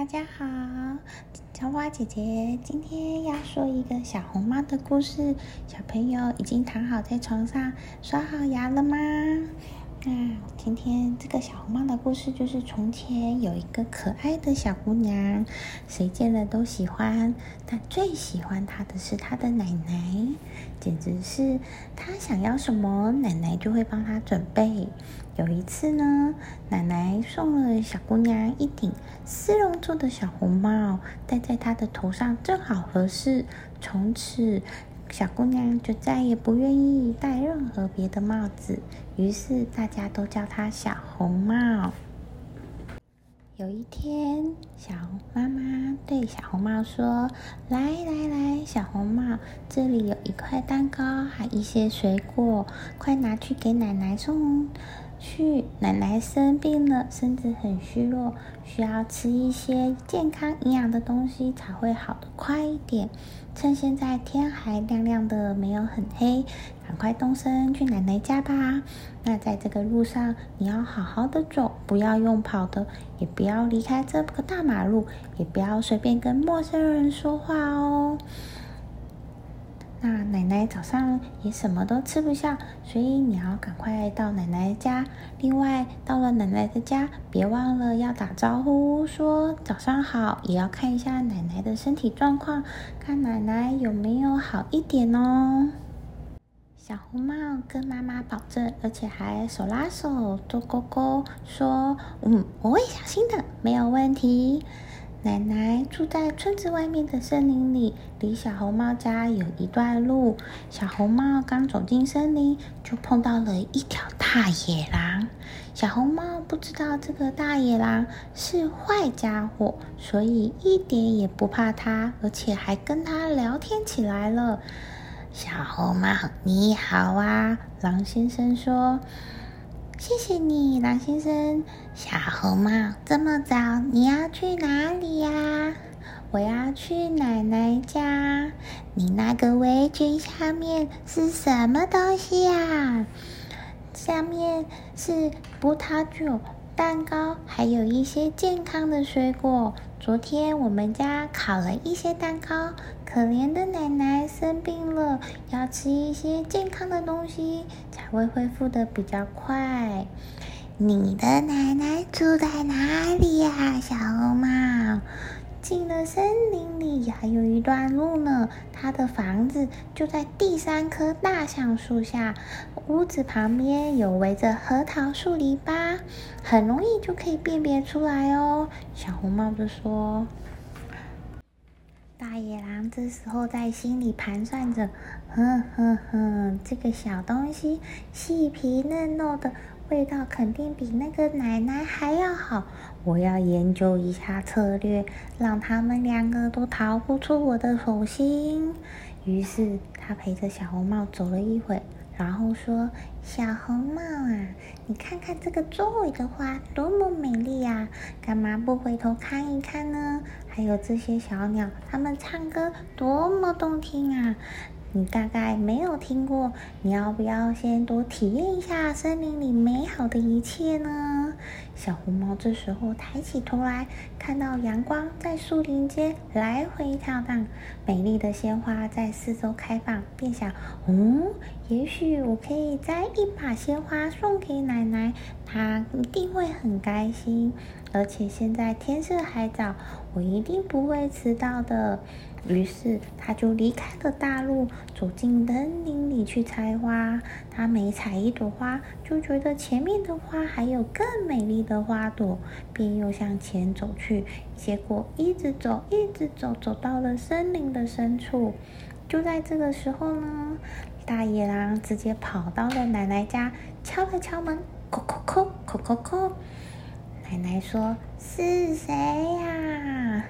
大家好，小花姐姐今天要说一个小红帽的故事。小朋友已经躺好在床上，刷好牙了吗？那今天这个小红帽的故事就是：从前有一个可爱的小姑娘，谁见了都喜欢，但最喜欢她的是她的奶奶，简直是她想要什么，奶奶就会帮她准备。有一次呢，奶奶送了小姑娘一顶丝绒做的小红帽，戴在她的头上正好合适。从此。小姑娘就再也不愿意戴任何别的帽子，于是大家都叫她小红帽。有一天，小妈妈对小红帽说：“来来来，小红帽，这里有一块蛋糕，还一些水果，快拿去给奶奶送。”去奶奶生病了，身子很虚弱，需要吃一些健康营养的东西才会好的快一点。趁现在天还亮亮的，没有很黑，赶快动身去奶奶家吧。那在这个路上，你要好好的走，不要用跑的，也不要离开这个大马路，也不要随便跟陌生人说话哦。那奶奶早上也什么都吃不下，所以你要赶快到奶奶家。另外，到了奶奶的家，别忘了要打招呼，说早上好，也要看一下奶奶的身体状况，看奶奶有没有好一点哦。小红帽跟妈妈保证，而且还手拉手做勾勾，说：“嗯，我会小心的，没有问题。”奶奶住在村子外面的森林里，离小红帽家有一段路。小红帽刚走进森林，就碰到了一条大野狼。小红帽不知道这个大野狼是坏家伙，所以一点也不怕它，而且还跟它聊天起来了。小红帽，你好啊！狼先生说。谢谢你，狼先生。小红帽，这么早，你要去哪里呀？我要去奶奶家。你那个围裙下面是什么东西呀？下面是葡萄酒。蛋糕，还有一些健康的水果。昨天我们家烤了一些蛋糕。可怜的奶奶生病了，要吃一些健康的东西，才会恢复的比较快。你的奶奶住在哪里呀，小红帽？进了森林还有一段路呢。他的房子就在第三棵大橡树下，屋子旁边有围着核桃树篱笆，很容易就可以辨别出来哦。小红帽子说：“大野狼这时候在心里盘算着，哼哼哼，这个小东西细皮嫩肉的。”味道肯定比那个奶奶还要好，我要研究一下策略，让他们两个都逃不出我的手心。于是他陪着小红帽走了一会，然后说：“小红帽啊，你看看这个周围的花多么美丽呀，干嘛不回头看一看呢？还有这些小鸟，它们唱歌多么动听啊！”你大概没有听过，你要不要先多体验一下森林里美好的一切呢？小红帽这时候抬起头来，看到阳光在树林间来回跳荡，美丽的鲜花在四周开放，便想：嗯，也许我可以摘一把鲜花送给奶奶，她一定会很开心。而且现在天色还早，我一定不会迟到的。于是他就离开了大路，走进森林里去采花。他每采一朵花，就觉得前面的花还有更美丽的花朵，便又向前走去。结果一直走，一直走，走到了森林的深处。就在这个时候呢，大野狼直接跑到了奶奶家，敲了敲门，叩叩叩，叩叩叩。奶奶说：“是谁呀？”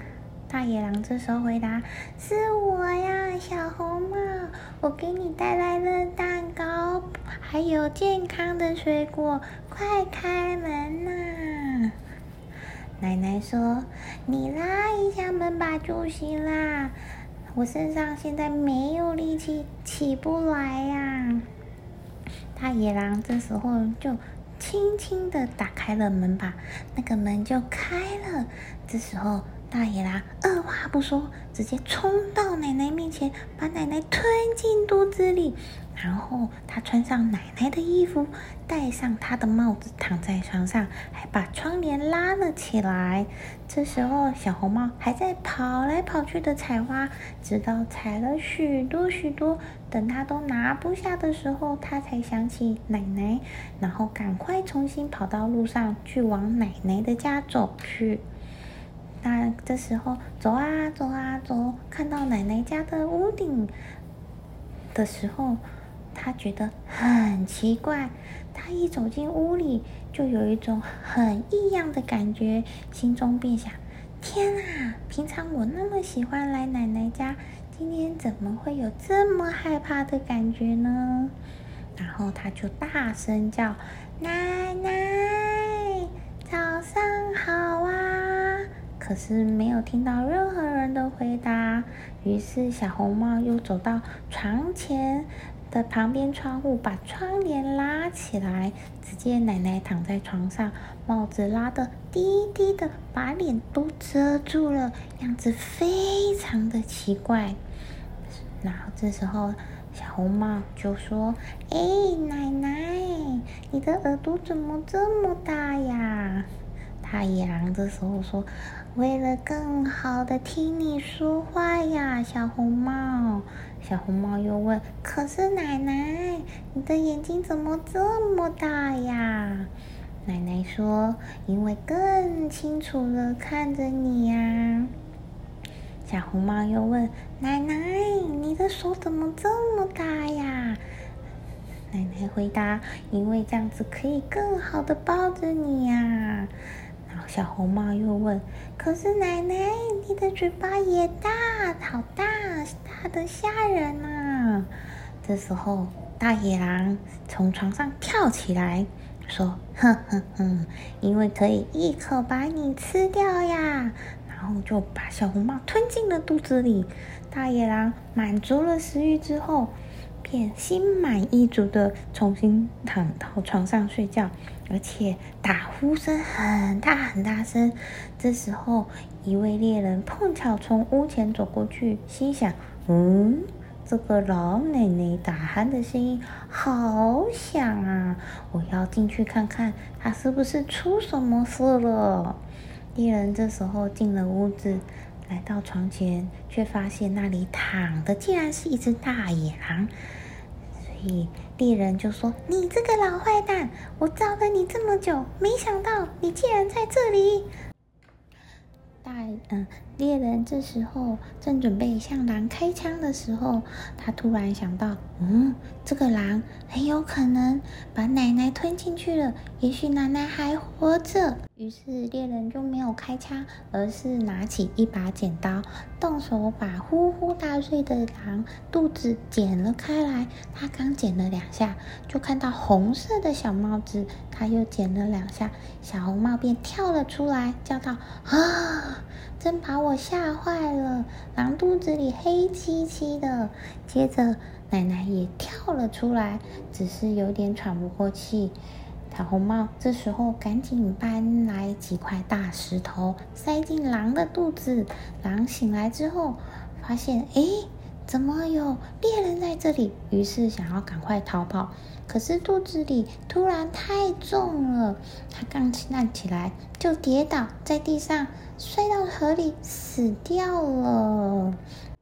大野狼这时候回答：“是我呀，小红帽，我给你带来了蛋糕，还有健康的水果，快开门呐！”奶奶说：“你拉一下门吧，就行啦。我身上现在没有力气，起不来呀。”大野狼这时候就轻轻的打开了门把，那个门就开了。这时候。大野狼二话不说，直接冲到奶奶面前，把奶奶吞进肚子里。然后他穿上奶奶的衣服，戴上她的帽子，躺在床上，还把窗帘拉了起来。这时候，小红帽还在跑来跑去的采花，直到采了许多许多，等他都拿不下的时候，他才想起奶奶，然后赶快重新跑到路上去，往奶奶的家走去。那这时候走啊走啊走，看到奶奶家的屋顶的时候，他觉得很奇怪。他一走进屋里，就有一种很异样的感觉，心中便想：天啊！平常我那么喜欢来奶奶家，今天怎么会有这么害怕的感觉呢？然后他就大声叫：“奶奶，可是没有听到任何人的回答，于是小红帽又走到床前的旁边窗户，把窗帘拉起来。只见奶奶躺在床上，帽子拉得低低的，把脸都遮住了，样子非常的奇怪。然后这时候，小红帽就说：“哎，奶奶，你的耳朵怎么这么大呀？”太阳这时候说：“为了更好的听你说话呀，小红帽。”小红帽又问：“可是奶奶，你的眼睛怎么这么大呀？”奶奶说：“因为更清楚的看着你呀。”小红帽又问：“奶奶，你的手怎么这么大呀？”奶奶回答：“因为这样子可以更好的抱着你呀。”小红帽又问：“可是奶奶，你的嘴巴也大，好大，大的吓人呐！”这时候，大野狼从床上跳起来，说：“哼哼哼，因为可以一口把你吃掉呀！”然后就把小红帽吞进了肚子里。大野狼满足了食欲之后，便心满意足的重新躺到床上睡觉。而且打呼声很大很大声。这时候，一位猎人碰巧从屋前走过去，心想：“嗯，这个老奶奶打鼾的声音好响啊！我要进去看看，她是不是出什么事了。”猎人这时候进了屋子，来到床前，却发现那里躺的竟然是一只大野狼。猎人就说：“你这个老坏蛋，我找了你这么久，没想到你竟然在这里。”大嗯，猎人这时候正准备向狼开枪的时候，他突然想到：“嗯，这个狼很有可能把奶奶吞进去了，也许奶奶还活着。”于是猎人就没有开枪，而是拿起一把剪刀，动手把呼呼大睡的狼肚子剪了开来。他刚剪了两下，就看到红色的小帽子。他又剪了两下，小红帽便跳了出来，叫道：“啊！真把我吓坏了！狼肚子里黑漆漆的。”接着奶奶也跳了出来，只是有点喘不过气。小红帽这时候赶紧搬来几块大石头，塞进狼的肚子。狼醒来之后，发现哎，怎么有猎人在这里？于是想要赶快逃跑，可是肚子里突然太重了，他刚站起来就跌倒在地上，摔到河里死掉了。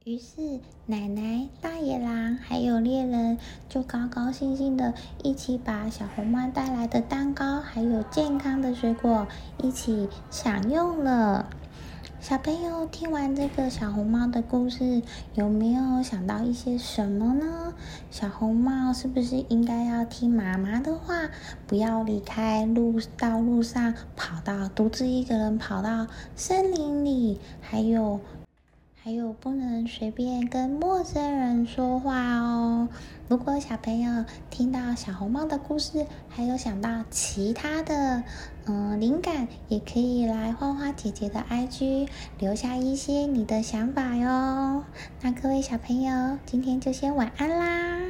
于是，奶奶、大野狼还有猎人就高高兴兴的一起把小红帽带来的蛋糕还有健康的水果一起享用了。小朋友听完这个小红帽的故事，有没有想到一些什么呢？小红帽是不是应该要听妈妈的话，不要离开路道路上，跑到独自一个人跑到森林里，还有？还有不能随便跟陌生人说话哦。如果小朋友听到小红帽的故事，还有想到其他的嗯灵感，也可以来花花姐姐的 IG 留下一些你的想法哟。那各位小朋友，今天就先晚安啦。